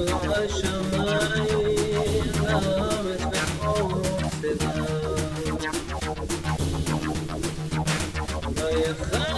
Oh, yeah.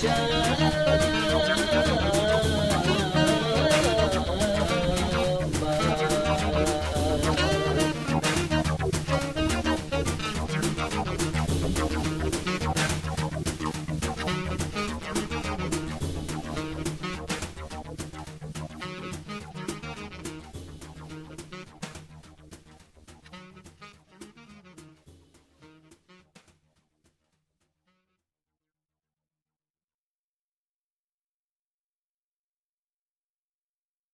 show.